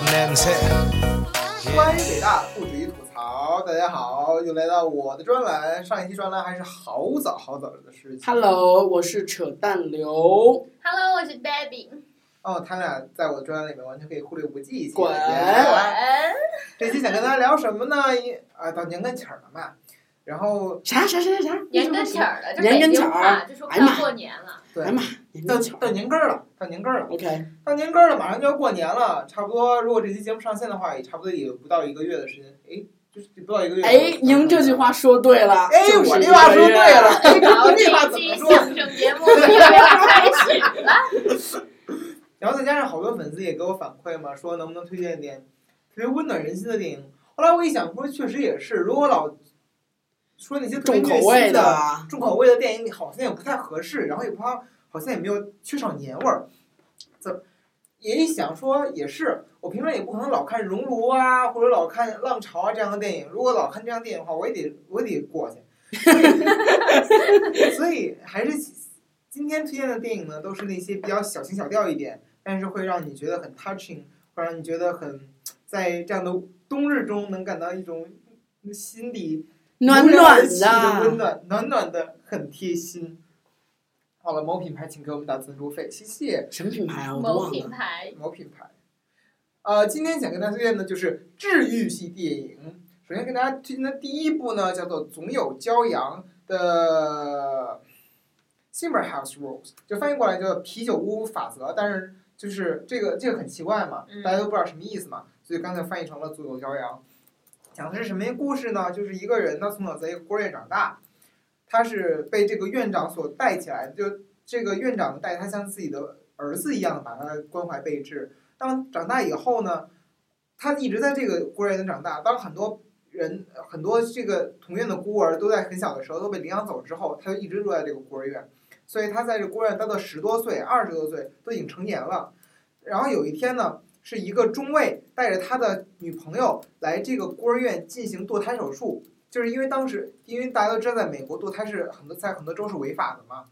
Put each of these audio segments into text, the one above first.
欢迎北大不止于吐槽，大家好，又来到我的专栏。上一期专栏还是好早好早的事情。Hello，我是扯淡刘。Hello，我是 Baby。哦，他俩在我的专栏里面完全可以忽略不计。过年。这期想跟大家聊什么呢？啊，到年跟前了嘛。然后啥啥啥啥啥，年跟前了。年跟前啊，就说快过年了。对哎呀妈，到到年根儿了，到年根儿了，OK，到年根儿了，马上就要过年了，差不多。如果这期节目上线的话，也差不多也不到一个月的时间。哎，就是不到一个月。哎，您这句话说对了，哎，就是我这话说对了。哎，然后这句话怎么说？相声节目又要开始了。然后再加上好多粉丝也给我反馈嘛，说能不能推荐点特别温暖人心的电影。后来我一想，说确实也是，如果老说那些重口味的、的，重口味的电影，好像也不太合适，然后也不好，好像也没有缺少年味儿。怎也一想说也是，我平常也不可能老看《熔炉》啊，或者老看《浪潮》啊这样的电影。如果老看这样的电影的话，我也得我也得过去。所以还是今天推荐的电影呢，都是那些比较小情小调一点，但是会让你觉得很 touching，会让你觉得很在这样的冬日中能感到一种心底暖暖的温，暖，暖暖的，很贴心。好了，某品牌请给我们打赞助费，谢谢。什么品牌啊？我都某忘了。品牌，某品牌。呃，今天想跟大家推荐的就是治愈系电影。首先跟大家推荐的第一部呢，叫做《总有骄阳》的 Simmer House Rules，就翻译过来叫啤酒屋法则。但是就是这个这个很奇怪嘛，嗯大家都不知道什么意思嘛，所以刚才翻译成了《总有骄阳》。讲的是什么故事呢？就是一个人呢，从小在一个孤儿院长大，他是被这个院长所带起来的，就这个院长带他像自己的儿子一样把他关怀备至。当长大以后呢，他一直在这个孤儿院长大。当很多人很多这个同院的孤儿都在很小的时候都被领养走之后，他就一直住在这个孤儿院。所以他在这孤儿院待到十多岁、二十多岁，都已经成年了。然后有一天呢，是一个中尉带着他的女朋友来这个孤儿院进行堕胎手术，就是因为当时，因为大家都知道，在美国堕胎是很多在很多州是违法的嘛，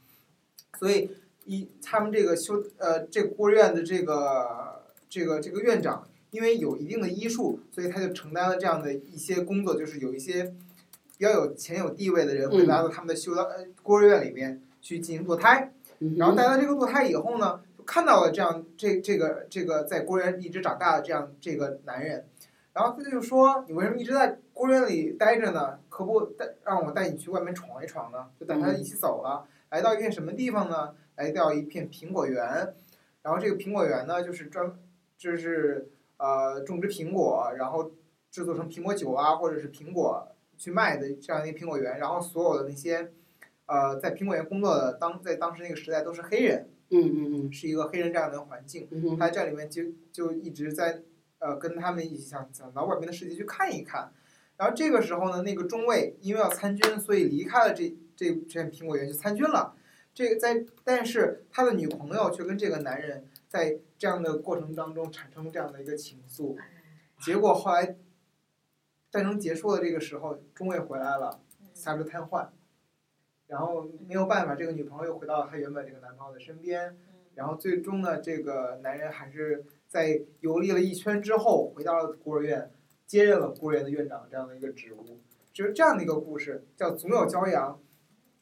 所以一他们这个修呃这个孤儿院的这个这个这个院长，因为有一定的医术，所以他就承担了这样的一些工作，就是有一些比较有钱有地位的人会来到他们的修道呃孤儿院里面去进行堕胎。嗯然后带到这个堕胎以后呢，就看到了这样这这个这个在孤儿院一直长大的这样这个男人，然后他就说：“你为什么一直在孤儿院里待着呢？可不带让我带你去外面闯一闯呢？”就带他一起走了，来到一片什么地方呢？来到一片苹果园，然后这个苹果园呢，就是专就是呃种植苹果，然后制作成苹果酒啊，或者是苹果去卖的这样一个苹果园，然后所有的那些。呃，在苹果园工作的当在当时那个时代都是黑人，嗯嗯嗯是一个黑人这样的环境。嗯，他在这里面就就一直在呃跟他们一起想想到外面的世界去看一看。然后这个时候呢，那个中尉因为要参军，所以离开了这这这片苹果园去参军了。这个在但是他的女朋友却跟这个男人在这样的过程当中产生这样的一个情愫。结果后来战争结束的这个时候，中尉回来了，下肢瘫痪。然后没有办法，这个女朋友又回到了她原本这个男朋友的身边，然后最终呢，这个男人还是在游历了一圈之后，回到了孤儿院，接任了孤儿院的院长这样的一个职务。就是这样的一个故事，叫《总有骄阳》。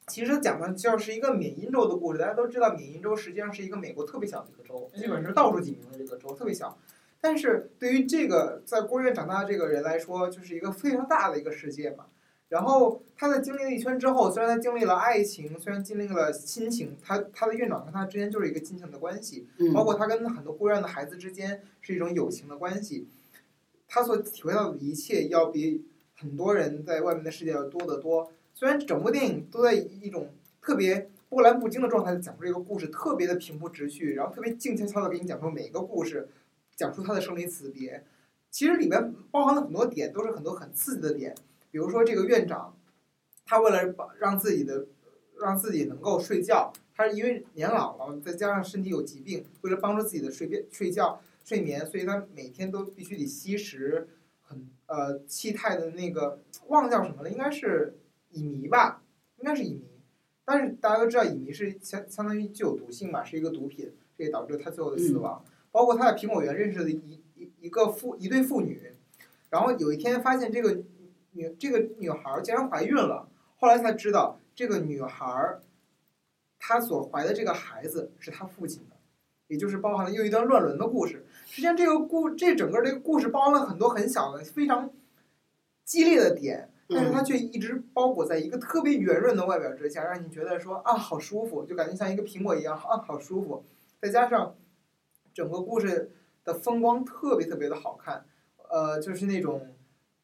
其实讲的就是一个缅因州的故事。大家都知道，缅因州实际上是一个美国特别小的一个州，基本是倒数几名的这个州，特别小。但是对于这个在孤儿院长大的这个人来说，就是一个非常大的一个世界嘛。然后他在经历了一圈之后，虽然他经历了爱情，虽然经历了亲情，他他的院长跟他之间就是一个亲情的关系，嗯包括他跟很多孤儿院的孩子之间是一种友情的关系。他所体会到的一切，要比很多人在外面的世界要多得多。虽然整部电影都在以一种特别波澜不惊的状态讲述这个故事，特别的平铺直叙，然后特别静悄悄的给你讲述每一个故事，讲述他的生离死别。其实里面包含了很多点，都是很多很刺激的点。比如说这个院长，他为了把让自己的让自己能够睡觉，他是因为年老了，再加上身体有疾病，为了帮助自己的睡便睡觉睡眠，所以他每天都必须得吸食很呃气态的那个忘了叫什么了，应该是乙醚吧，应该是乙醚。但是大家都知道乙醚是相相当于具有毒性嘛，是一个毒品，这也导致他最后的死亡。包括他在苹果园认识的一一一个妇一对妇女，然后有一天发现这个女这个女孩儿竟然怀孕了，后来才知道这个女孩儿她所怀的这个孩子是她父亲的，也就是包含了又一段乱伦的故事。实际上，这个故这整个这个故事包含了很多很小的非常激烈的点，但是它却一直包裹在一个特别圆润的外表之下，让你觉得说啊好舒服，就感觉像一个苹果一样啊好舒服。再加上整个故事的风光特别特别的好看，呃，就是那种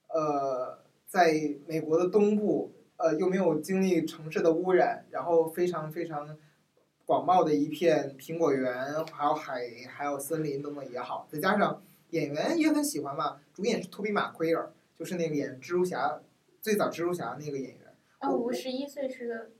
呃在美国的东部，呃又没有经历城市的污染，然后非常非常广袤的一片苹果园，还有海，还有森林等等也好，再加上演员也很喜欢嘛，主演是托比马奎尔，就是那个演蜘蛛侠最早蜘蛛侠那个演员。哦，五十一岁是个。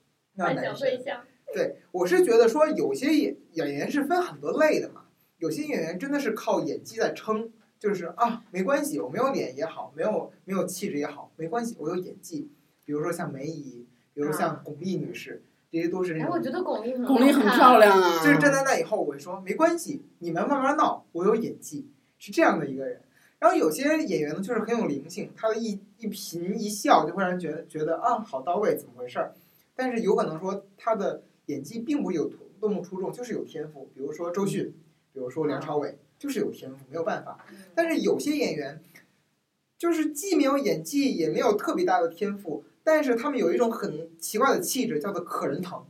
对，我是觉得说有些演演员是分很多类的嘛，有些演员真的是靠演技在撑，就是啊没关系，我没有脸也好，没有没有气质也好，没关系，我有演技。比如说像梅姨，比如像巩俐女士，这些都是那哎，我种，觉得巩俐很巩俐很漂。亮啊，就是站在那以后，我会说没关系，你们慢慢闹，我有演技，是这样的一个人。然后有些演员呢，就是很有灵性，他的一一颦一笑就会让人觉得觉得啊好到位，怎么回事儿？但是有可能说他的演技并不有多多么出众，就是有天赋。比如说周迅，比如说梁朝伟，就是有天赋，没有办法。嗯但是有些演员，就是既没有演技，也没有特别大的天赋，但是他们有一种很奇怪的气质，叫做可人疼。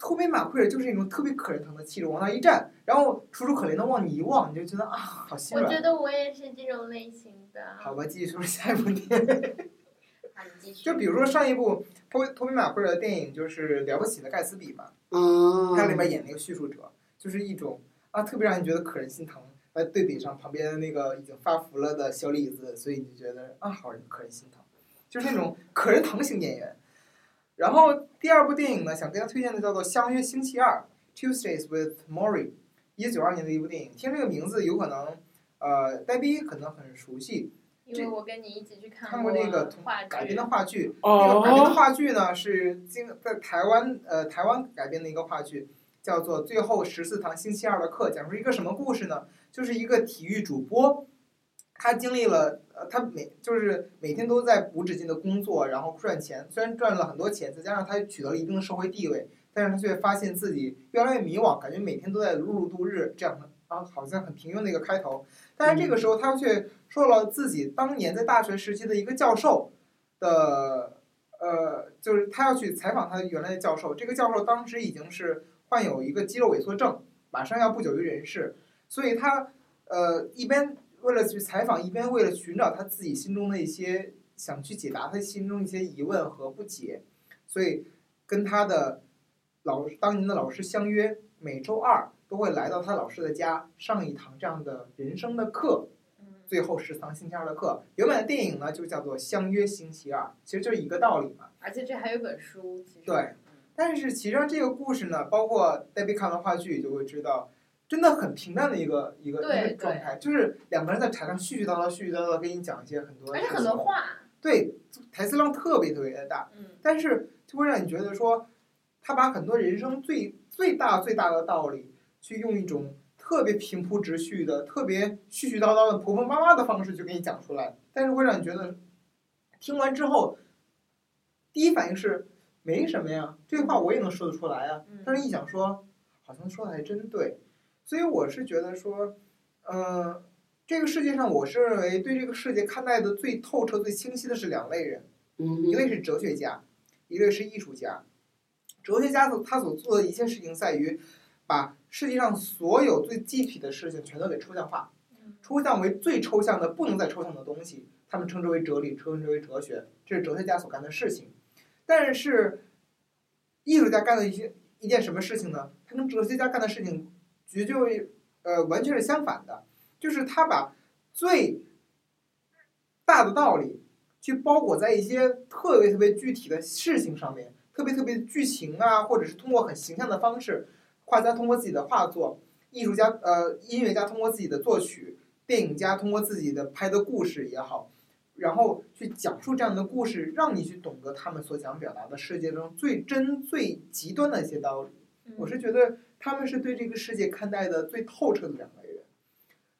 托比马奎尔就是那种特别可人疼的气质，往那一站，然后楚楚可怜的往你一望，你就觉得啊，好心软。我觉得我也是这种类型的。好吧，继续说下一部电影。好，你继续。就比如说上一部托托比马奎尔的电影，就是《了不起的盖茨比》吧，嗯，他里面演那个叙述者，就是一种啊，特别让你觉得可人心疼。来对比上旁边的那个已经发福了的小李子，所以你就觉得啊，好人可人心疼，就是那种 可人疼型演员。然后第二部电影呢，想跟大家推荐的叫做《相约星期二》（Tuesdays with Maury），一九九二年的一部电影。听这个名字，有可能呃，呆逼可能很熟悉，因为我跟你一起去看看过那个话改编的话剧。那个改编的哦，话剧呢是经在台湾呃台湾改编的一个话剧，叫做《最后十四堂星期二的课》，讲述一个什么故事呢？就是一个体育主播，他经历了呃他每就是每天都在无止境的工作，然后赚钱，虽然赚了很多钱，再加上他取得了一定的社会地位，但是他却发现自己越来越迷惘，感觉每天都在碌碌度日这样的啊，好像很平庸的一个开头。但是这个时候他却说了自己当年在大学时期的一个教授的。呃，就是他要去采访他原来的教授，这个教授当时已经是患有一个肌肉萎缩症，马上要不久于人世，所以他呃一边为了去采访，一边为了寻找他自己心中的一些想去解答他心中一些疑问和不解，所以跟他的老当年的老师相约，每周二都会来到他老师的家上一堂这样的人生的课，嗯最后十堂星期二的课。原本的电影呢就叫做《相约星期二》，其实就是一个道理嘛。而且这还有本书，其实。对嗯但是其实上这个故事呢，包括戴比看完话剧就会知道，真的很平淡的一个一个一个状态，就是两个人在台上絮絮叨叨、絮絮叨叨给你讲一些很多的而且，很多话，对台词量特别特别的大，嗯，但是就会让你觉得说，他把很多人生最最大最大的道理，去用一种特别平铺直叙的、特别絮絮叨叨的婆婆妈妈的方式去给你讲出来，但是会让你觉得，听完之后，第一反应是没什么呀，这话我也能说得出来啊，嗯但是一想说，好像说的还真对，所以我是觉得说，呃，这个世界上，我是认为对这个世界看待的最透彻、最清晰的是两类人。嗯一类是哲学家，一类是艺术家。哲学家所他所做的一切事情在于，把世界上所有最具体的事情全都给抽象化，嗯抽象为最抽象的不能再抽象的东西，他们称之为哲理，称之为哲学，这是哲学家所干的事情。但是，艺术家干的一些一件什么事情呢？他跟哲学家干的事情绝对呃完全是相反的，就是他把最大的道理去包裹在一些特别特别具体的事情上面，特别特别剧情啊，或者是通过很形象的方式，画家通过自己的画作，艺术家呃音乐家通过自己的作曲，电影家通过自己的拍的故事也好，然后去讲述这样的故事，让你去懂得他们所想表达的世界中最真最极端的一些道理。嗯我是觉得他们是对这个世界看待的最透彻的两个人。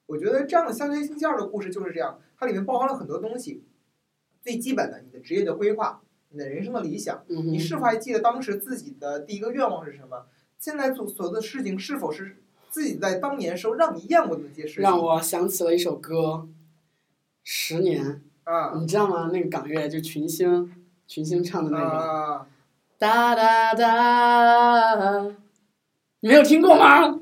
我我觉得这样的相对性教的故事就是这样，它里面包含了很多东西，最基本的你的职业的规划，你的人生的理想，你是否还记得当时自己的第一个愿望是什么？现在做所做的事情是否是自己在当年时候让你厌恶的那些事情？让我想起了一首歌，《十年》，啊你知道吗？那个港乐就群星，群星唱的那个。啊，哒哒哒，你没有听过吗？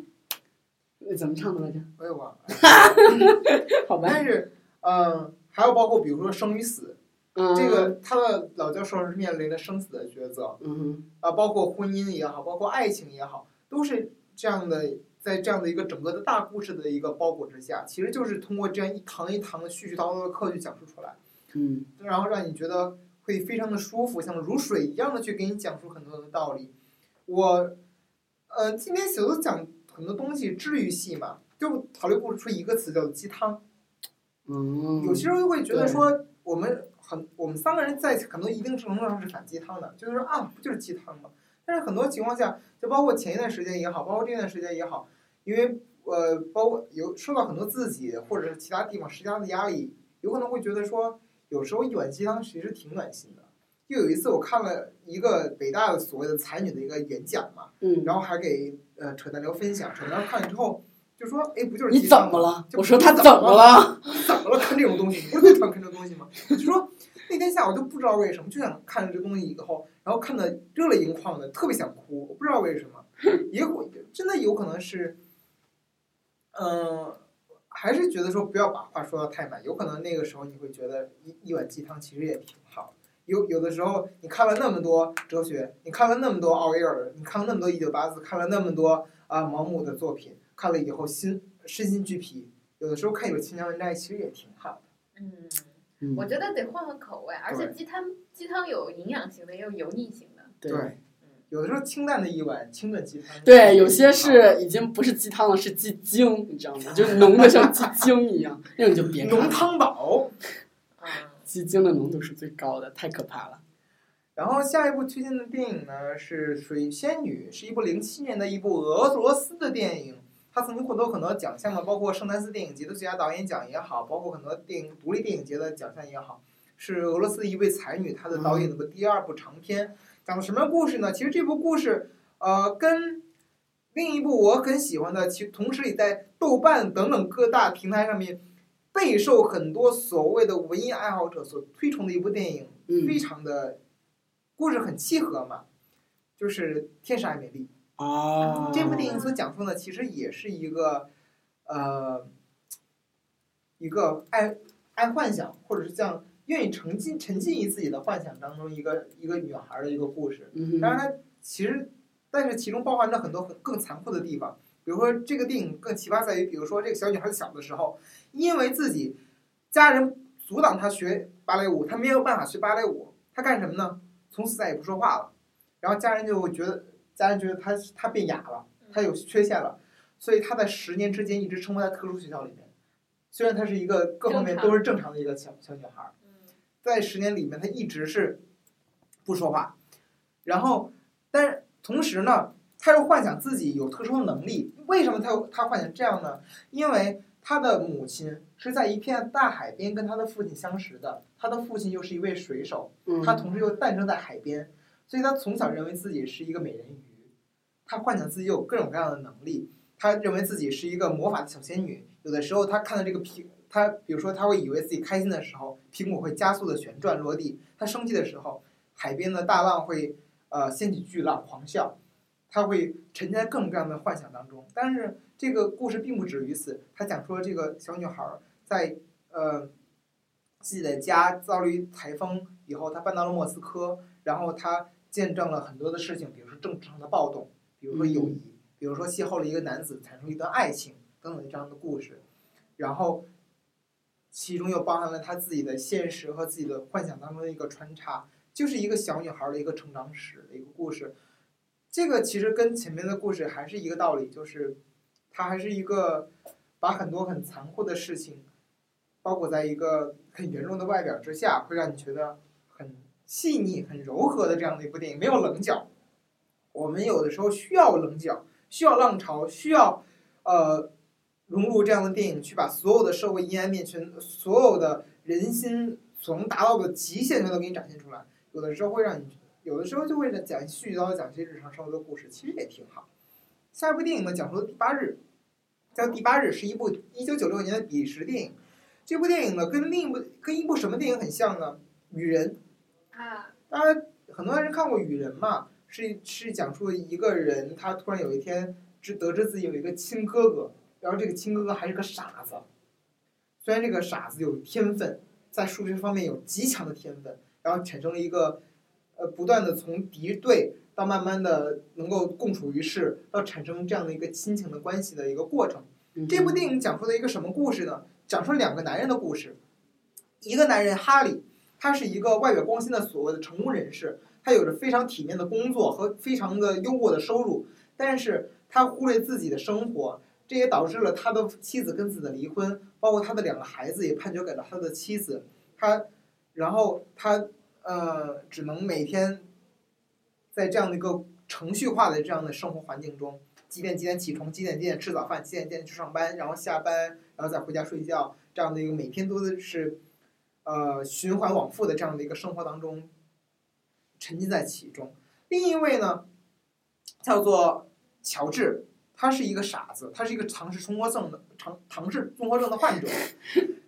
那怎么唱的来着？我也忘了。好吧，但是，嗯，还有包括比如说生与死，嗯，这个他的老教授是面临着生死的抉择嗯，啊，包括婚姻也好，包括爱情也好，都是这样的，在这样的一个整个的大故事的一个包裹之下，其实就是通过这样一堂一堂的絮絮叨叨的课去讲述出来，嗯然后让你觉得会非常的舒服，像如水一样的去给你讲述很多的道理。我，呃，今天小都讲很多东西，治愈系嘛，就考虑不出一个词叫做鸡汤。嗯，有些人会觉得说，我们很我们三个人在很多一定程度上是反鸡汤的，就是说啊，不就是鸡汤吗？但是很多情况下，就包括前一段时间也好，包括这段时间也好，因为呃，包括有受到很多自己或者是其他地方施加的压力，有可能会觉得说，有时候一碗鸡汤其实挺暖心的。就有一次我看了一个北大的所谓的才女的一个演讲嘛，嗯，然后还给呃扯淡聊分享，扯淡聊看了之后就说，哎，不就是你怎么了？就我说他怎怎么了？怎么了？看这种东西，你不是最讨厌看这种东西吗？就说那天下午就不知道为什么，就想看了这东西以后，然后看的热泪盈眶的，特别想哭，我不知道为什么，也会真的有可能是，嗯、还是觉得说不要把话说的太满，有可能那个时候你会觉得一一碗鸡汤其实也挺好。有有的时候，你看了那么多哲学，你看了那么多奥威尔，你看了那么多一九八四，看了那么多啊毛姆的作品，看了以后心身心俱疲。有的时候看一本清凉文摘，其实也挺好的。嗯，嗯我觉得得换换口味，而且鸡汤鸡汤有营养型的，也有油腻型的。对有的时候清淡的一碗清炖鸡汤。对，有些是已经不是鸡汤了，是鸡精，你知道吗？就是浓的像鸡精一样，那种就别。浓汤宝。嗯，鸡精的浓度是最高的，太可怕了。然后下一部推荐的电影呢是《水仙女》，是一部零七年的一部俄罗斯的电影。它曾经获得很多奖项呢，包括圣丹斯电影节的最佳导演奖也好，包括很多电影独立电影节的奖项也好，是俄罗斯的一位才女她的导演的第二部长片，讲的什么故事呢？其实这部故事，呃，跟另一部我很喜欢的，其同时也在豆瓣等等各大平台上面备受很多所谓的文艺爱好者所推崇的一部电影，嗯非常的故事很契合嘛，就是《天使爱美丽》。哦，这部电影所讲述的其实也是一个，呃，一个爱爱幻想，或者是这样愿意沉浸沉浸于自己的幻想当中一个一个女孩的一个故事。嗯哼，当然，它其实，但是其中包含着很多很更残酷的地方。比如说，这个电影更奇葩在于，比如说这个小女孩小的时候，因为自己家人阻挡她学芭蕾舞，她没有办法学芭蕾舞，她干什么呢？从此再也不说话了。然后家人就会觉得，家人觉得她她变哑了，她有缺陷了，所以她在十年之间一直生活在特殊学校里面。虽然她是一个各方面都是正常的一个小小女孩，嗯在十年里面，她一直是不说话，然后，但是同时呢，她又幻想自己有特殊的能力。为什么他有他幻想这样呢？因为她的母亲是在一片大海边跟她的父亲相识的，她的父亲又是一位水手，嗯他同时又诞生在海边，所以他从小认为自己是一个美人鱼，他幻想自己有各种各样的能力，他认为自己是一个魔法的小仙女。有的时候他看到这个苹，他比如说他会以为自己开心的时候，苹果会加速的旋转落地；他生气的时候，海边的大浪会呃掀起巨浪狂笑。他会沉浸在各种各样的幻想当中。但是这个故事并不止于此，他讲述了这个小女孩儿在呃自己的家遭遇台风以后，她搬到了莫斯科，然后她见证了很多的事情，比如说政治上的暴动，比如说友谊，比如说邂逅了一个男子，产生一段爱情等等这样的故事，然后其中又包含了他自己的现实和自己的幻想当中的一个穿插，就是一个小女孩儿的一个成长史的一个故事。这个其实跟前面的故事还是一个道理，就是它还是一个把很多很残酷的事情包裹在一个很圆润的外表之下，会让你觉得很细腻、很柔和的这样的一部电影，没有棱角。我们有的时候需要棱角，需要浪潮，需要呃融入这样的电影，去把所有的社会阴暗面全，所有的人心所能达到的极限全都给你展现出来。有的时候会让你，有的时候就会讲絮叨叨讲些日常生活的故事，其实也挺好。下一部电影呢，讲述的第八日，叫《第八日》，是一部一九九六年的比利时电影。这部电影呢，跟另一部跟一部什么电影很像呢？《女人》。啊，当然，很多人看过《雨人》嘛，是是讲述一个人，他突然有一天知得知自己有一个亲哥哥，然后这个亲哥哥还是个傻子。虽然这个傻子有天分，在数学方面有极强的天分，然后产生了一个，呃，不断的从敌对到慢慢的能够共处于世，到产生这样的一个亲情的关系的一个过程。嗯这部电影讲述了一个什么故事呢？讲述两个男人的故事。一个男人哈利，他是一个外表光鲜的所谓的成功人士，他有着非常体面的工作和非常的优渥的收入，但是他忽略自己的生活，这也导致了他的妻子跟自己的离婚，包括他的两个孩子也判决给了他的妻子，他，然后他呃只能每天在这样的一个程序化的这样的生活环境中，几点几点起床，几点几点吃早饭，几点几点去上班，然后下班，然后再回家睡觉，这样的一个每天都是呃循环往复的这样的一个生活当中，沉浸在其中。另一位呢，叫做乔治，他是一个傻子，他是一个唐氏综合症的唐唐氏综合症的患者。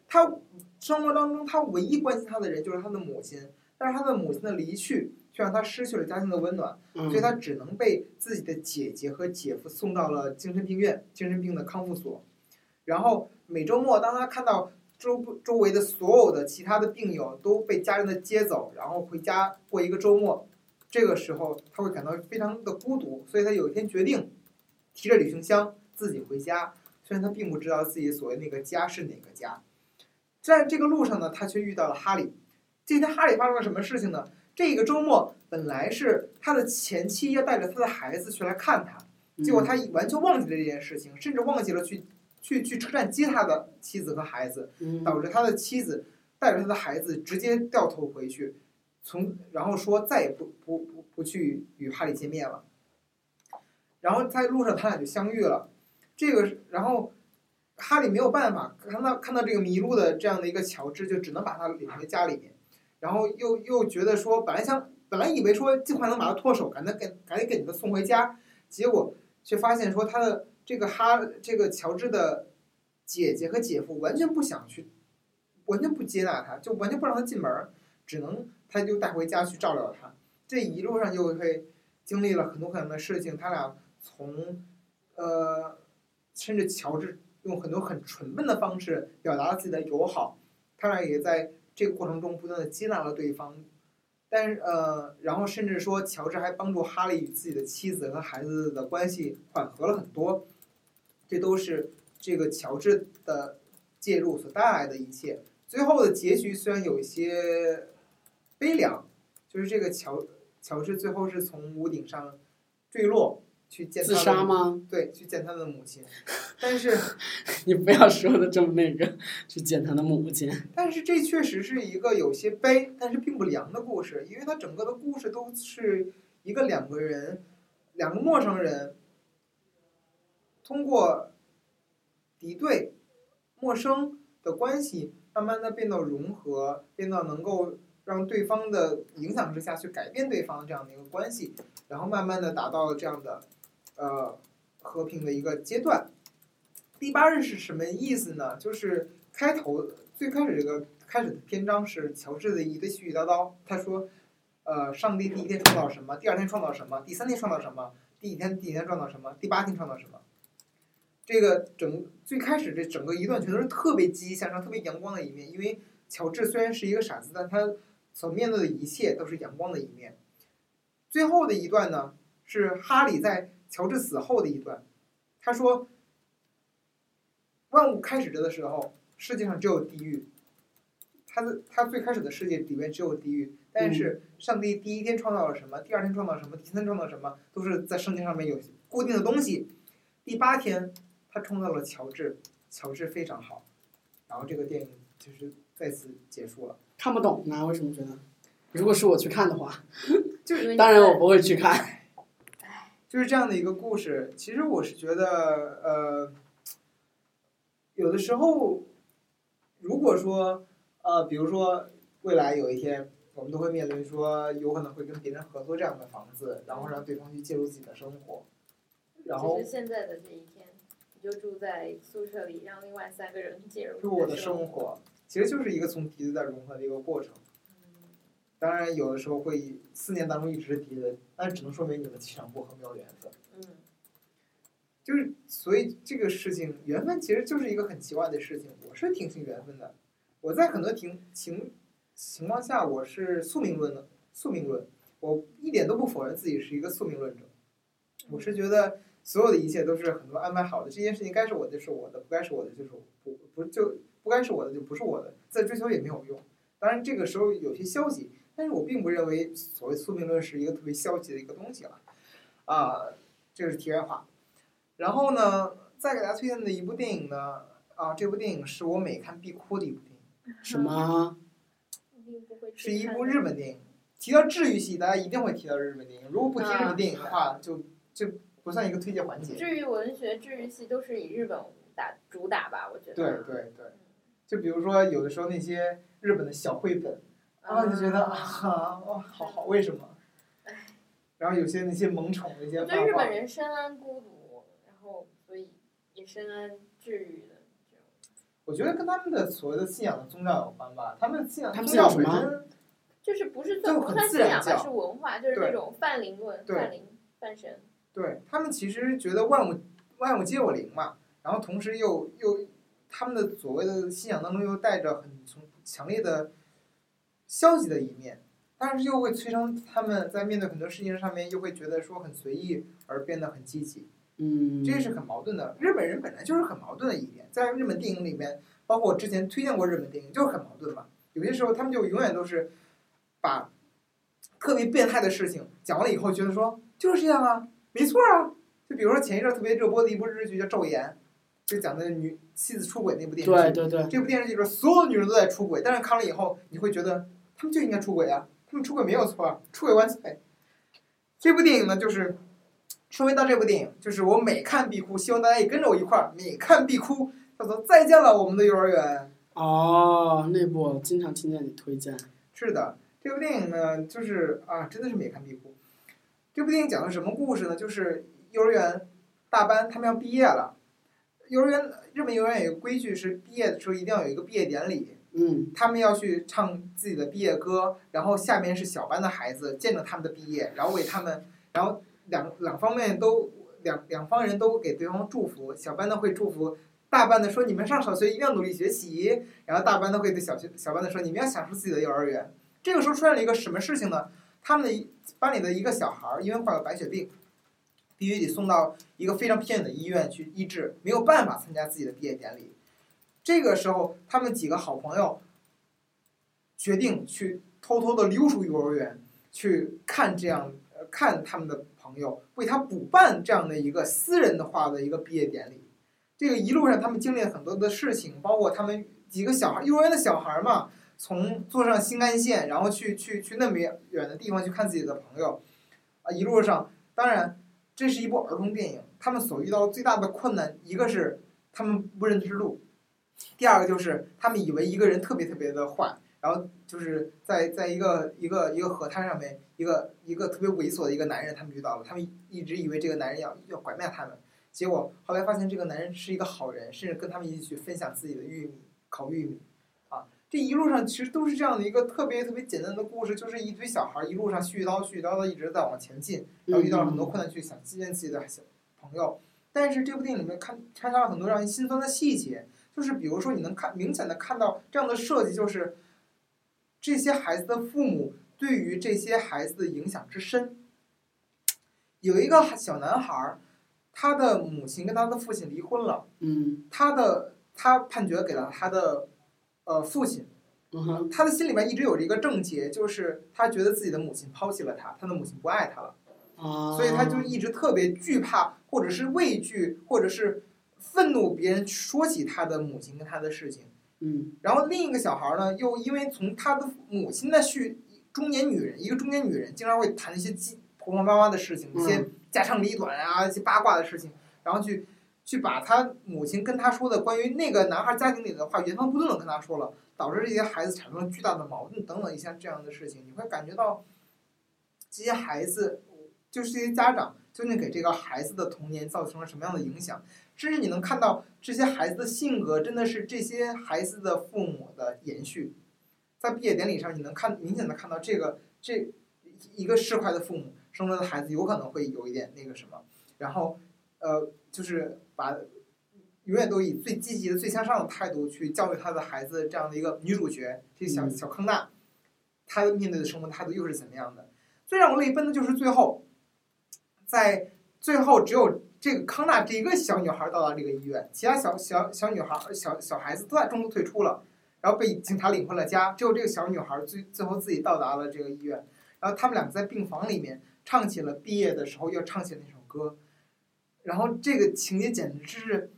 他生活当中他唯一关心他的人就是他的母亲，但是他的母亲的离去却让他失去了家庭的温暖。嗯所以他只能被自己的姐姐和姐夫送到了精神病院、精神病的康复所。然后每周末，当他看到周周围的所有的其他的病友都被家人的接走，然后回家过一个周末，这个时候他会感到非常的孤独。所以他有一天决定提着旅行箱自己回家，虽然他并不知道自己所谓那个家是哪个家。在这个路上呢，他却遇到了哈利。这天哈利发生了什么事情呢？这个周末本来是他的前妻要带着他的孩子去来看他，结果他完全忘记了这件事情，甚至忘记了去去去车站接他的妻子和孩子，嗯。导致他的妻子带着他的孩子直接掉头回去，从然后说再也不不不不去与哈利见面了。然后在路上他俩就相遇了，这个是然后哈利没有办法看到看到这个迷路的这样的一个乔治，就只能把他领回家里面，然后又又觉得说本来想本来以为说尽快能把他脱手，赶紧给赶紧给他送回家，结果却发现说他的这个哈这个乔治的姐姐和姐夫完全不想去，完全不接纳他，就完全不让他进门儿，只能他就带回家去照料他。这一路上就会经历了很多很多的事情，他俩从呃，甚至乔治用很多很纯笨的方式表达了自己的友好，他俩也在这个过程中不断的接纳了对方。但是呃，然后甚至说，乔治还帮助哈利与自己的妻子和孩子的关系缓和了很多，这都是这个乔治的介入所带来的一切。最后的结局虽然有一些悲凉，就是这个乔乔治最后是从屋顶上坠落去见他自的杀吗？对，去见他的母亲，但是 你不要说的这么那个，去见他的母亲。但是这确实是一个有些悲，但是并不凉的故事，因为它整个的故事都是一个两个人，两个陌生人，通过敌对、陌生的关系，慢慢的变到融合，变到能够让对方的影响之下去改变对方这样的一个关系，然后慢慢的达到了这样的呃和平的一个阶段。第八日是什么意思呢？就是开头最开始这个开始的篇章是乔治的一堆絮絮叨叨。他说，呃，上帝第一天创造什么？第二天创造什么？第三天创造什么？第几天第几天创造什么？第八天创造什么？这个整最开始这整个一段全都是特别积极向上、特别阳光的一面。因为乔治虽然是一个傻子，但他所面对的一切都是阳光的一面。最后的一段呢，是哈里在乔治死后的一段。他说。万物开始着的时候，世界上只有地狱。他的他最开始的世界里面只有地狱，但是上帝第一天创造了什么，第二天创造什么，第三天创造什么，都是在圣经上面有固定的东西。第八天，他创造了乔治，乔治非常好，然后这个电影就是再次结束了。看不懂呢？为什么觉得？如果是我去看的话，就因为 你当然我不会去看。就是这样的一个故事。其实我是觉得，呃，有的时候，如果说呃，比如说未来有一天，我们都会面临说有可能会跟别人合作这样的房子，然后让对方去介入自己的生活，然后现在的这一天，你就住在宿舍里，让另外三个人介入入我的生生活，其实就是一个从敌对到融合的一个过程。嗯当然，有的时候会四年当中一直是敌人，但只能说明你们气场不合，没有缘分。嗯，就是，所以这个事情缘分其实就是一个很奇怪的事情。我是挺信缘分的，我在很多情情情况下我是宿命论的，宿命论，我一点都不否认自己是一个宿命论者。我是觉得所有的一切都是很多安排好的，这件事情该是我的就是我的，不该是我的就是不不就不该是我的就不是我的，再追求也没有用。当然这个时候有些消极，但是我并不认为所谓宿命论是一个特别消极的一个东西了，啊，这是题外话。然后呢，再给大家推荐的一部电影呢，啊，这部电影是我每看必哭的一部电影，什么？一定不会是一部日本电影。提到治愈系，大家一定会提到日本电影。如果不提日本电影的话，就就不算一个推荐环节。治愈文学、治愈系都是以日本打主打吧，我觉得。对对对，就比如说有的时候那些日本的小绘本，啊，就觉得啊，哇，好好，为什么？然后有些那些萌宠那些我觉得日本，人深谙孤独，然后所以也深谙治愈的这种。我觉得跟他们的所谓的信仰的宗教有关吧。他们信仰他们宗教本信仰什身，就是不是算不算信仰吧，是文化，就是那种泛灵论、对泛灵、泛神。对他们其实觉得万物万物皆有灵嘛，然后同时又又他们的所谓的信仰当中又带着很从强烈的消极的一面，但是又会催生他们在面对很多事情上面又会觉得说很随意而变得很积极。嗯，这是很矛盾的。日本人本来就是很矛盾的一面，在日本电影里面，包括我之前推荐过日本电影，就是很矛盾嘛。有些时候他们就永远都是把特别变态的事情讲完了以后，觉得说就是这样啊，没错啊。就比如说前一阵儿特别热播的一部日剧叫《昼颜》，就讲的女妻子出轨那部电视剧。对对对，这部电视剧里边所有的女人都在出轨，但是看了以后，你会觉得她们就应该出轨啊，她们出轨没有错啊，出轨万岁。这部电影呢，就是说回到这部电影，就是我每看必哭，希望大家也跟着我一块儿每看必哭，叫做《再见了，我们的幼儿园》。哦，那部我经常听见你推荐。是的，这部电影呢，就是啊，真的是每看必哭。这部电影讲的什么故事呢？就是幼儿园大班他们要毕业了，幼儿园日本幼儿园有个规矩是毕业的时候一定要有一个毕业典礼。嗯他们要去唱自己的毕业歌，然后下面是小班的孩子见证他们的毕业，然后为他们，然后两两方面都两两方人都给对方祝福，小班的会祝福大班的说你们上小学一定要努力学习，然后大班的会对小学小班的说你们要享受自己的幼儿园。这个时候出现了一个什么事情呢？他们的一班里的一个小孩儿因为患有白血病，必须得送到一个非常偏远的医院去医治，没有办法参加自己的毕业典礼。这个时候，他们几个好朋友决定去偷偷的溜出幼儿园，去看这样呃看他们的朋友为他补办这样的一个私人的化的一个毕业典礼。这个一路上他们经历了很多的事情，包括他们几个小孩，幼儿园的小孩嘛，从坐上新干线，然后去去去那么远的地方去看自己的朋友，啊，一路上，当然这是一部儿童电影，他们所遇到最大的困难，一个是他们不认识路，第二个就是他们以为一个人特别特别的坏，然后就是在在一个一个一个河滩上面，一个一个特别猥琐的一个男人，他们遇到了，他们一直以为这个男人要要拐卖他们，结果后来发现这个男人是一个好人，甚至跟他们一起去分享自己的玉米烤玉米，这一路上其实都是这样的一个特别特别简单的故事，就是一堆小孩儿一路上絮叨絮叨的一直在往前进，然后遇到了很多困难去想见自己的小朋友，但是这部电影里面看掺杂了很多让人心酸的细节，就是比如说你能看明显的看到这样的设计，就是这些孩子的父母对于这些孩子的影响之深。有一个小男孩儿，他的母亲跟他的父亲离婚了，嗯。他的他判决给了他的呃父亲，他的心里面一直有着一个症结，就是他觉得自己的母亲抛弃了他，他的母亲不爱他了。啊，所以他就一直特别惧怕，或者是畏惧，或者是愤怒别人说起他的母亲跟他的事情。嗯然后另一个小孩呢，又因为从他的母亲的叙中年女人，一个中年女人经常会谈一些鸡婆婆妈妈的事情，一些嗯家长里短啊，一些八卦的事情，然后去去把他母亲跟他说的关于那个男孩家庭里的话原封不动的跟他说了，导致这些孩子产生了巨大的矛盾等等一些这样的事情，你会感觉到这些孩子就是这些家长究竟给这个孩子的童年造成了什么样的影响，甚至你能看到这些孩子的性格真的是这些孩子的父母的延续。在毕业典礼上，你能看明显的看到这个这一个市侩的父母生出来的孩子有可能会有一点那个什么，然后呃就是把永远都以最积极的、最向上的态度去教育他的孩子，这样的一个女主角，这个小嗯小康纳，她面对的生活态度又是怎么样的？最让我泪奔的就是最后，在最后只有这个康纳这一个小女孩到达这个医院，其他小小小女孩、小小孩子都在中途退出了，然后被警察领回了家，只有这个小女孩最最后自己到达了这个医院，然后他们两个在病房里面唱起了毕业的时候要唱起那首歌，然后这个情节简直是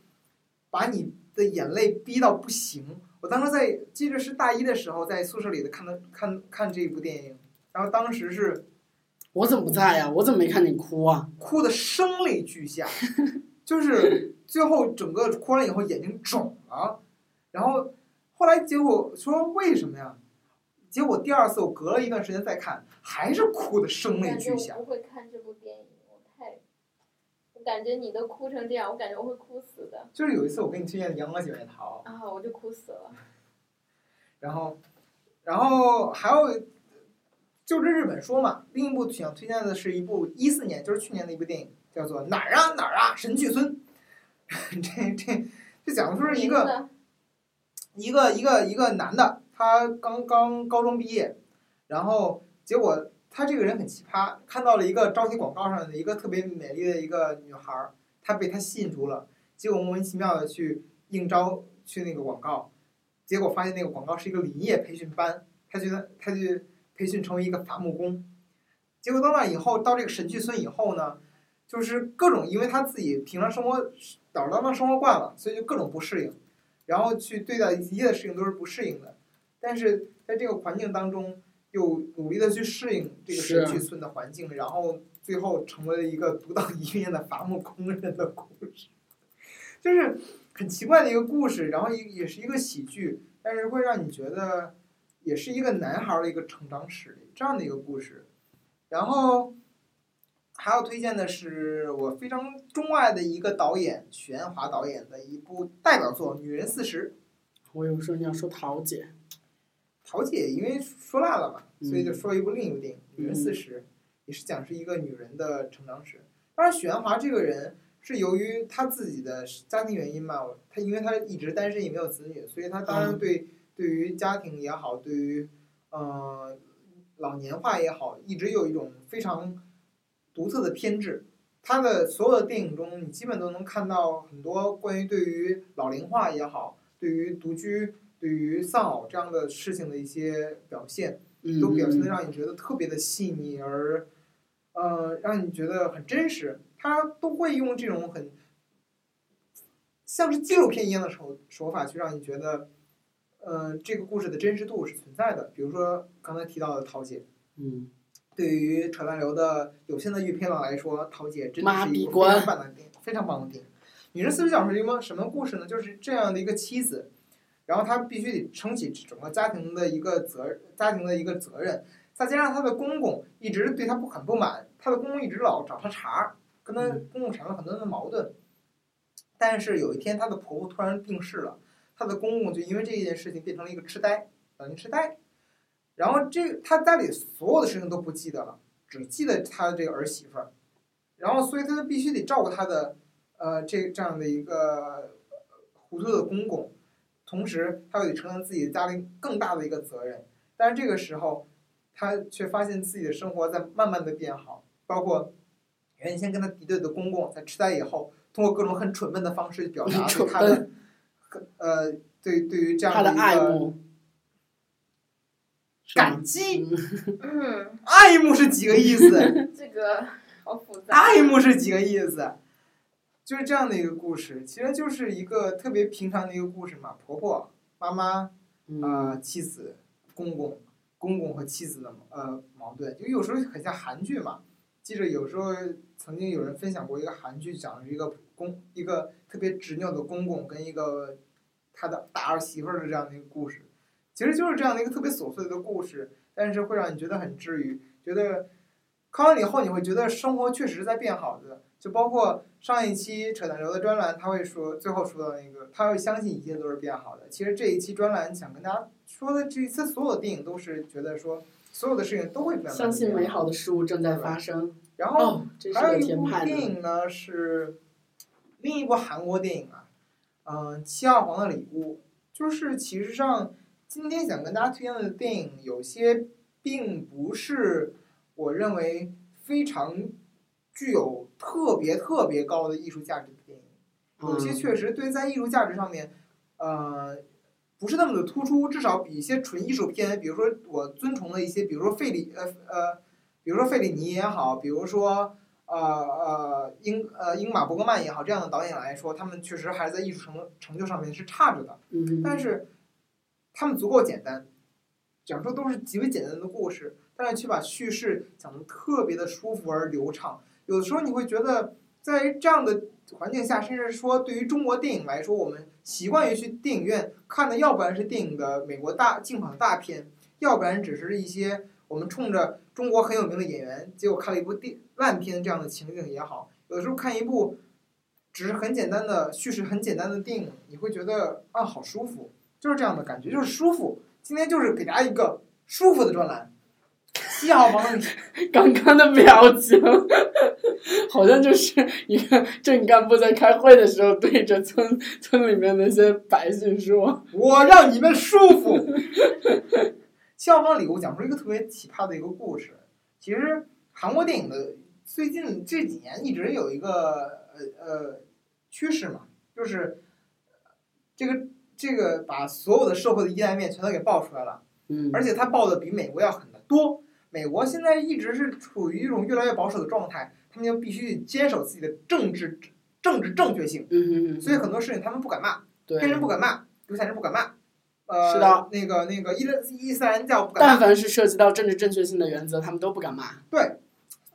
把你的眼泪逼到不行。我当时在记得是大一的时候，在宿舍里的看的看看这一部电影，然后当时是我怎么不在呀、我怎么没看你哭啊？哭的声泪俱下，就是最后整个哭完以后眼睛肿了，然后后来结果说为什么呀？结果第二次我隔了一段时间再看，还是哭的声泪俱下。不会看这部电影，感觉你都哭成这样，我感觉我会哭死的就是有一次我给你推荐的《阳光姐妹淘》，啊，我就哭死了。然后，然后还有，就这日本说嘛，另一部想推荐的是一部一四年，就是去年的一部电影，叫做哪儿啊哪儿啊神去村。这这这讲的是一个一个一个一个男的，他刚刚高中毕业，然后结果他这个人很奇葩，看到了一个招聘广告上的一个特别美丽的一个女孩儿，他被她吸引住了，结果莫名其妙的去应招去那个广告，结果发现那个广告是一个林业培训班，他觉得他就培训成为一个伐木工，结果到那以后，到这个神去村以后呢，就是各种因为他自己平常生活倒儿当当生活惯了，所以就各种不适应。然后去对待一切的事情都是不适应的，但是在这个环境当中，又努力的去适应这个是神去村的环境，然后最后成为了一个独当一面的伐木工人的故事，就是很奇怪的一个故事，然后也也是一个喜剧，但是会让你觉得也是一个男孩儿的一个成长史这样的一个故事，然后。还要推荐的是我非常钟爱的一个导演许鞍华导演的一部代表作《女人四十》。我有说你要说桃姐，桃姐因为说烂了嘛，嗯所以就说一部另一部电影《女人四十》，也是讲是一个女人的成长史。当然，许鞍华这个人是由于他自己的家庭原因嘛，他因为他一直单身也没有子女，所以他当然嗯对、对于家庭也好，对于呃老年化也好，一直有一种非常独特的偏执。他的所有的电影中，你基本都能看到很多关于对于老龄化也好，对于独居、对于丧偶这样的事情的一些表现，嗯，都表现的嗯让你觉得特别的细腻，而呃让你觉得很真实。他都会用这种很像是纪录片一样的手手法去让你觉得，呃，这个故事的真实度是存在的。比如说刚才提到的桃姐，嗯，对于扯淡流的有限的阅片量来说，桃姐真的是一个非常棒的电影，非常棒的电影。女人四十小时一个什么故事呢？就是这样的一个妻子，然后她必须得撑起整个家庭的一个责家庭的一个责任，再加上她的公公一直对她不很不满，她的公公一直老找她茬儿，跟她嗯公公产生了很多的矛盾。但是有一天，她的婆婆突然病逝了，她的公公就因为这件事情变成了一个痴呆，老年痴呆。然后这他家里所有的事情都不记得了，只记得他的这个儿媳妇儿，然后所以他就必须得照顾他的呃这这样的一个糊涂的公公，同时他又得承担自己的家庭更大的一个责任。但是这个时候，他却发现自己的生活在慢慢的变好，包括原先跟他敌对的公公在痴呆以后，通过各种很蠢笨的方式表达对他的呃对对于这样的一个感激。嗯嗯，爱慕是几个意思？这个好复杂。爱慕是几个意思？就是这样的一个故事，其实就是一个特别平常的一个故事嘛。婆婆、妈妈、嗯啊、妻子、公公、公公和妻子的呃矛盾，就有时候很像韩剧嘛。记着有时候曾经有人分享过一个韩剧，讲的是一个公一个特别执拗的公公跟一个他的大儿媳妇儿的这样的一个故事，其实就是这样的一个特别琐碎的故事，但是会让你觉得很治愈，觉得看完了以后你会觉得生活确实是在变好的。就包括上一期扯淡流的专栏，他会说最后说到那个，他会相信一切都是变好的。其实这一期专栏想跟大家说的，这一次所有的电影都是觉得说，所有的事情都会变好相信美好的事物正在发生。然后还有一部。电影呢是另一部韩国电影啊，嗯、七号房的礼物》，就是其实上今天想跟大家推荐的电影，有些并不是我认为非常具有特别特别高的艺术价值的电影。有些嗯确实对在艺术价值上面，呃，不是那么的突出，至少比一些纯艺术片，比如说我尊崇的一些，比如说费里呃呃，比如说费里尼也好，比如说呃呃英呃英马伯格曼也好，这样的导演来说，他们确实还是在艺术成成就上面是差着的，嗯但是他们足够简单，讲述都是极为简单的故事，但是却把叙事讲得特别的舒服而流畅。有的时候你会觉得，在这样的环境下，甚至说对于中国电影来说，我们习惯于去电影院看的，要不然是电影的美国大进口大片，要不然只是一些我们冲着中国很有名的演员，结果看了一部电烂片这样的情景也好。有的时候看一部只是很简单的叙事、很简单的电影，你会觉得啊，好舒服，就是这样的感觉，就是舒服。今天就是给大家一个舒服的专栏。七号房，刚刚的表情，好像就是一个镇干部在开会的时候对着村村里面那些百姓说我让你们舒服。七号房礼物讲述一个特别奇葩的一个故事。其实韩国电影的最近这几年一直有一个呃呃趋势嘛，就是这个这个把所有的社会的阴暗面全都给爆出来了。：“嗯，而且它爆的比美国要狠得多。美国现在一直是处于一种越来越保守的状态，他们就必须坚守自己的政治政治正确性，嗯嗯嗯，所以很多事情他们不敢骂，黑人，不敢骂，犹太人不敢骂，呃，是的，那个那个伊斯伊斯兰教不敢骂，但凡是涉及到政治正确性的原则，他们都不敢骂。对，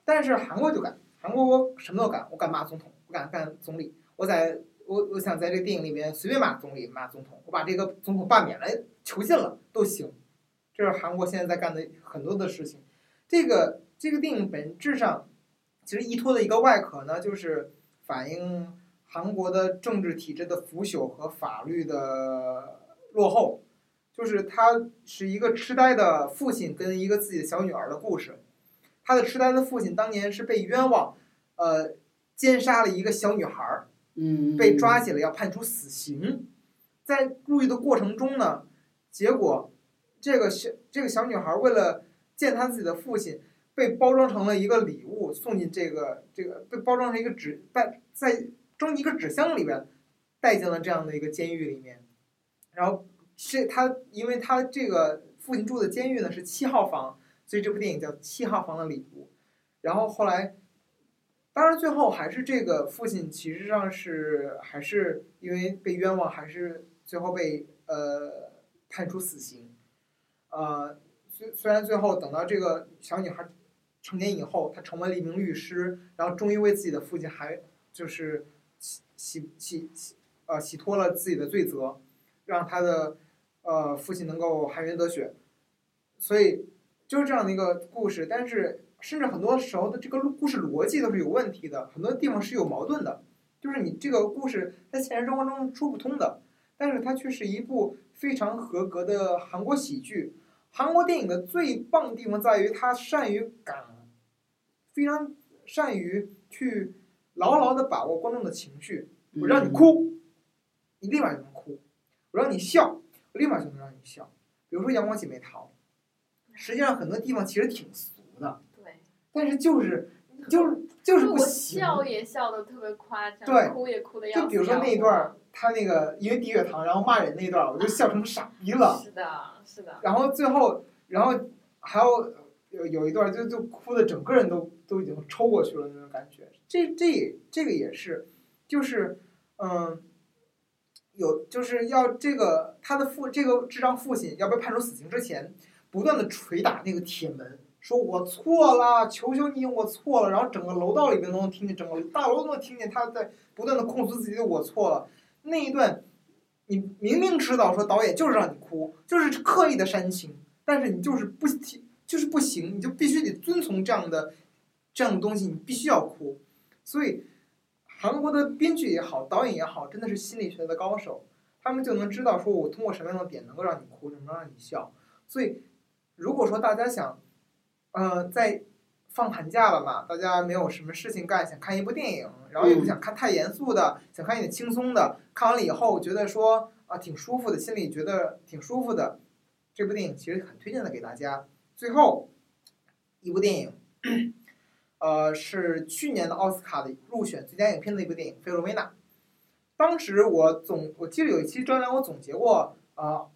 但是韩国就敢，韩国我什么都敢，我敢骂总统，我敢干总理，我在我我想在这个电影里面随便骂总理骂总统，我把这个总统罢免了，囚禁了都行，这是韩国现在在干的很多的事情。这个这个电影本质上其实依托的一个外壳呢，就是反映韩国的政治体制的腐朽和法律的落后。就是他是一个痴呆的父亲跟一个自己的小女儿的故事。他的痴呆的父亲当年是被冤枉，呃，奸杀了一个小女孩儿，嗯，被抓起来要判处死刑。在入狱的过程中呢，结果这个小这个小女孩儿为了见他自己的父亲，被包装成了一个礼物送进这个这个被包装成一个纸在在装一个纸箱里边，带进了这样的一个监狱里面。然后是他，因为他这个父亲住的监狱呢是七号房，所以这部电影叫《七号房的礼物》。然后后来，当然最后还是这个父亲其实上是还是因为被冤枉，还是最后被呃判处死刑。呃，虽虽然最后等到这个小女孩成年以后，她成为了一名律师，然后终于为自己的父亲还就是洗洗洗洗呃洗脱了自己的罪责，让她的呃父亲能够含冤得雪。所以就是这样的一个故事，但是甚至很多时候的这个故事逻辑都是有问题的，很多地方是有矛盾的，就是你这个故事在现实生活中说不通的，但是它却是一部非常合格的韩国喜剧。韩国电影的最棒的地方在于它善于感，非常善于去牢牢的把握观众的情绪。我让你嗯，哭，你立马就能哭；我让你笑，我立马就能让你笑。比如说《阳光姐妹淘》，实际上很多地方其实挺俗的，对，但是就是就是就是不我行。笑也笑的特别夸张，对哭也哭的要死就比如说那一段儿，他那个因为低血糖然后骂人那一段儿，我就笑成傻逼了。是的，是的，然后最后，然后还有有有一段儿就就哭的整个人都都已经抽过去了那种感觉。这这这个也是，就是嗯，有就是要这个他的父这个智障父亲要被判处死刑之前，不断的捶打那个铁门，说我错了，求求你，我错了。然后整个楼道里面都能听见，整个大楼都能听见他在不断的控诉自己的我错了。那一段，你明明知道说导演就是让你哭，就是刻意的煽情，但是你就是不听，就是不行，你就必须得遵从这样的这样的东西，你必须要哭。所以，韩国的编剧也好，导演也好，真的是心理学的高手，他们就能知道说我通过什么样的点能够让你哭，什么让你笑。所以，如果说大家想，呃，在放寒假了嘛，大家没有什么事情干，想看一部电影，然后也不想看太严肃的，想看一点轻松的，看完了以后觉得说啊挺舒服的，心里觉得挺舒服的，这部电影其实很推荐的给大家。最后一部电影，呃，是去年的奥斯卡的入选最佳影片的一部电影《费洛维娜》。当时我总我记得有一期专栏我总结过，呃，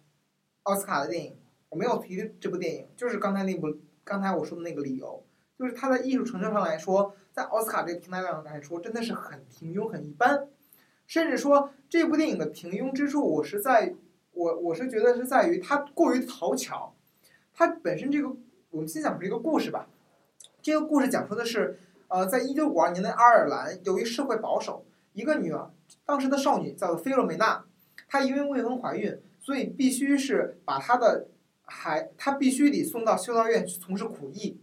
奥斯卡的电影，我没有提这部电影，就是刚才那部刚才我说的那个理由，就是它在艺术成就上来说，在奥斯卡这个平台上来说，真的是很平庸、很一般，甚至说这部电影的平庸之处，我是在我我是觉得是在于它过于讨巧，它本身这个我们先讲述一个故事吧，这个故事讲述的是，呃，在一九五二年的爱尔兰，由于社会保守，一个女儿，当时的少女叫做菲洛梅娜，她因为未婚怀孕，所以必须是把她的孩，她必须得送到修道院去从事苦役，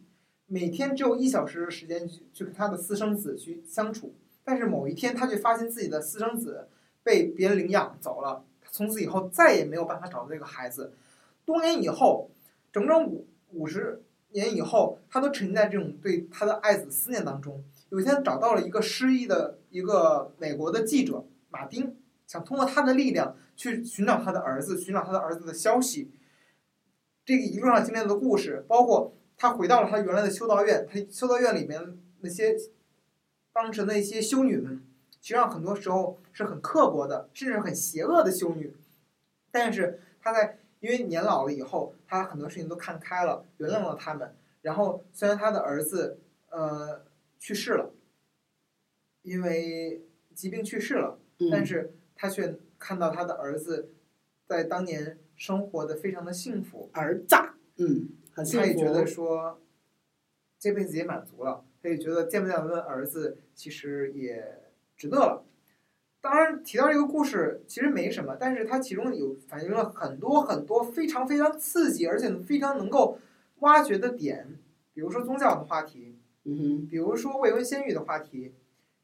每天只有一小时的时间去去跟他的私生子去相处。但是某一天，他却发现自己的私生子被别人领养走了，从此以后再也没有办法找到这个孩子。多年以后，整整五五十年以后，他都沉浸在这种对他的爱子思念当中。有一天，找到了一个失忆的一个美国的记者马丁，想通过他的力量去寻找他的儿子，寻找他的儿子的消息。这个一路上经历的故事，包括他回到了他原来的修道院，他修道院里面那些当时的一些修女们，其实上很多时候是很刻薄的，甚至很邪恶的修女。但是他在因为年老了以后，他很多事情都看开了，原谅了他们。然后虽然他的儿子呃去世了，因为疾病去世了。但嗯，是他却看到他的儿子在当年生活的非常的幸福，儿子，嗯，他也觉得，说这辈子也满足了，他也觉得见不见他的儿子其实也值得了。当然提到这个故事其实没什么，但是它其中有反映了很多很多非常非常刺激而且非常能够挖掘的点，比如说宗教的话题，嗯哼，比如说未婚先育的话题，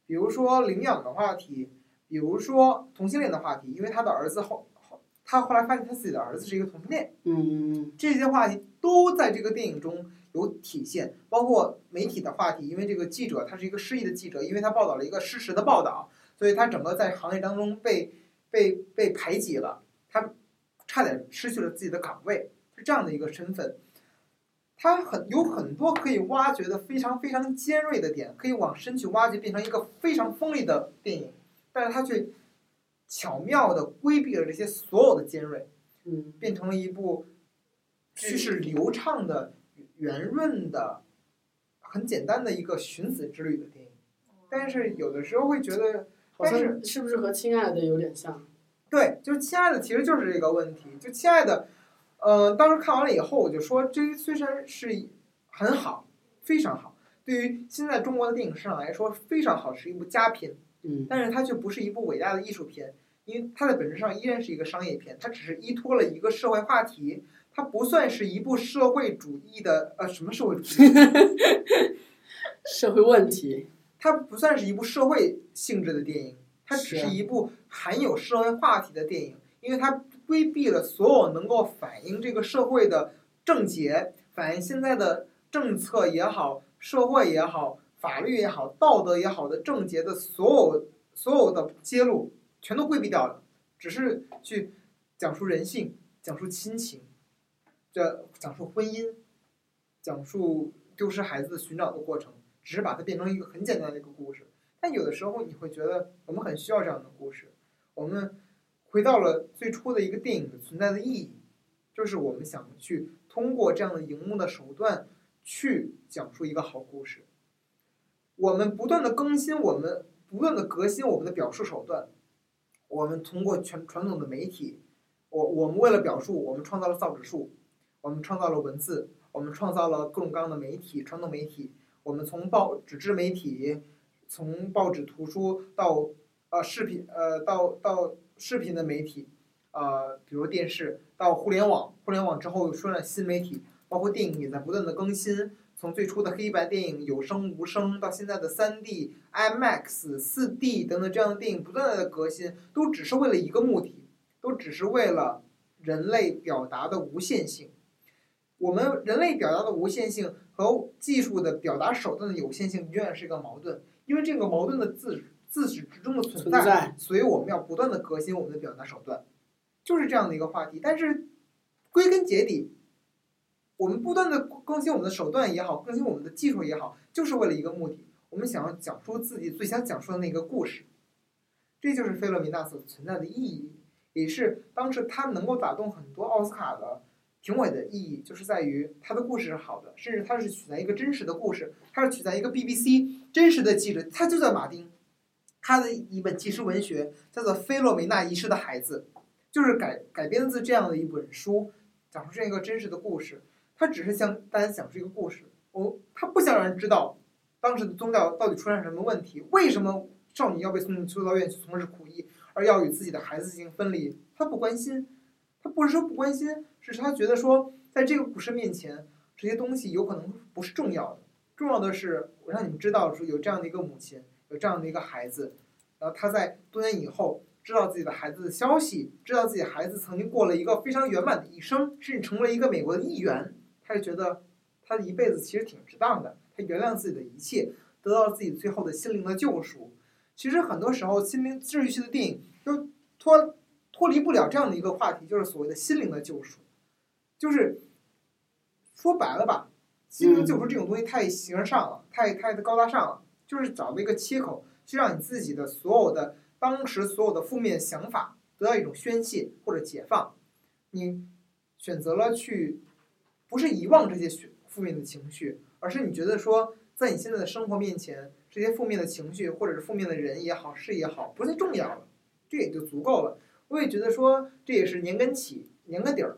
比如说领养的话题，比如说同性恋的话题，因为他的儿子后后，他后来发现他自己的儿子是一个同性恋，嗯这些话题都在这个电影中有体现，包括媒体的话题，因为这个记者他是一个失意的记者，因为他报道了一个失实的报道，所以他整个在行业当中被被被排挤了，他差点失去了自己的岗位，是这样的一个身份。他很有很多可以挖掘的非常非常尖锐的点，可以往深去挖掘，变成一个非常锋利的电影，但是他却巧妙的规避了这些所有的尖锐，嗯变成了一部叙事流畅的、圆润的、很简单的一个寻子之旅的电影。但是有的时候会觉得，但是是不是和亲爱的有点像？对，就是亲爱的其实就是这个问题。就亲爱的，呃，当时看完了以后，我就说，这虽然是很好，非常好，对于现在中国的电影市场来说非常好，是一部佳片，嗯但是它却不是一部伟大的艺术片，因为它在本质上依然是一个商业片，它只是依托了一个社会话题，它不算是一部社会主义的呃什么社会主义，社会问题，它不算是一部社会性质的电影，它只是一部含有社会话题的电影，因为它规避了所有能够反映这个社会的症结，反映现在的政策也好，社会也好，法律也好，道德也好的症结的所有所有的揭露，全都规避掉了，只是去讲述人性，讲述亲情，这讲述婚姻，讲述丢失孩子的寻找的过程。只是把它变成一个很简单的一个故事。但有的时候你会觉得我们很需要这样的故事。我们回到了最初的一个电影的存在的意义，就是我们想去通过这样的荧幕的手段去讲述一个好故事。我们不断的更新，我们不断的革新我们的表述手段。我们通过全传统的媒体，我我们为了表述，我们创造了造纸术，我们创造了文字，我们创造了各种各样的媒体，传统媒体，我们从报纸质媒体，从报纸、图书到呃视频，呃到到视频的媒体，呃比如电视，到互联网，互联网之后又出现了新媒体，包括电影也在不断的更新。从最初的黑白电影有声无声，到现在的三 D、IMAX、四 D 等等这样的电影不断的革新，都只是为了一个目的，都只是为了人类表达的无限性。我们人类表达的无限性和技术的表达手段的有限性永远是一个矛盾，因为这个矛盾的自自始至终的存存在所以我们要不断的革新我们的表达手段，就是这样的一个话题。但是归根结底，我们不断的更新我们的手段也好，更新我们的技术也好，就是为了一个目的，我们想要讲述自己最想讲述的那个故事。这就是费洛米娜所存在的意义，也是当时他能够打动很多奥斯卡的评委的意义，就是在于他的故事是好的，甚至他是取材一个真实的故事，他是取材一个 BBC 真实的记者，他就叫马丁，他的一本纪实文学叫做《菲洛米娜遗失的孩子》，就是改改编自这样的一本书，讲述这样一个真实的故事。他只是向大家讲述一个故事，我他不想让人知道当时的宗教到底出现什么问题，为什么少女要被送进修道院去从事苦役，而要与自己的孩子进行分离，他不关心。他不是说不关心，是他觉得说，在这个故事面前，这些东西有可能不是重要的。重要的是，我让你们知道说有这样的一个母亲，有这样的一个孩子，然后他在多年以后知道自己的孩子的消息，知道自己孩子曾经过了一个非常圆满的一生，甚至成为一个美国的议员，他就觉得他的一辈子其实挺值当的。他原谅自己的一切，得到了自己最后的心灵的救赎。其实很多时候，心灵治愈系的电影都脱脱离不了这样的一个话题，就是所谓的心灵的救赎。就是说白了吧，心灵救赎这种东西太形而上了，太太的高大上了，就是找到一个切口，去让你自己的所有的当时所有的负面想法得到一种宣泄或者解放。你选择了去，不是遗忘这些负负面的情绪，而是你觉得说，在你现在的生活面前，这些负面的情绪或者是负面的人也好，事也好，不再重要了，这也就足够了。我也觉得说，这也是年根起，年根底儿，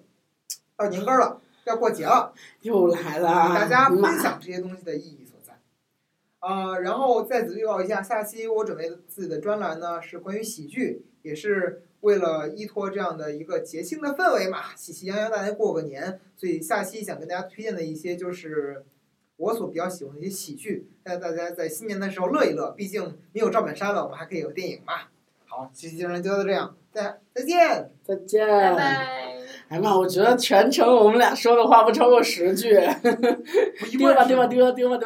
到年根儿了，要过节了，又来了，给大家分享这些东西的意义所在。啊、然后再次预告一下，下期我准备的自己的专栏呢是关于喜剧，也是为了依托这样的一个节庆的氛围嘛，喜气洋洋，大家过个年，所以下期想跟大家推荐的一些就是我所比较喜欢的一些喜剧，让大家在新年的时候乐一乐，毕竟没有赵本山了，我们还可以有电影嘛。好，这期节目就到这样，再再见。再见。拜拜。哎呀妈我觉得全程我们俩说的话不超过十句。呵呵我一丢吧丢吧丢丢丢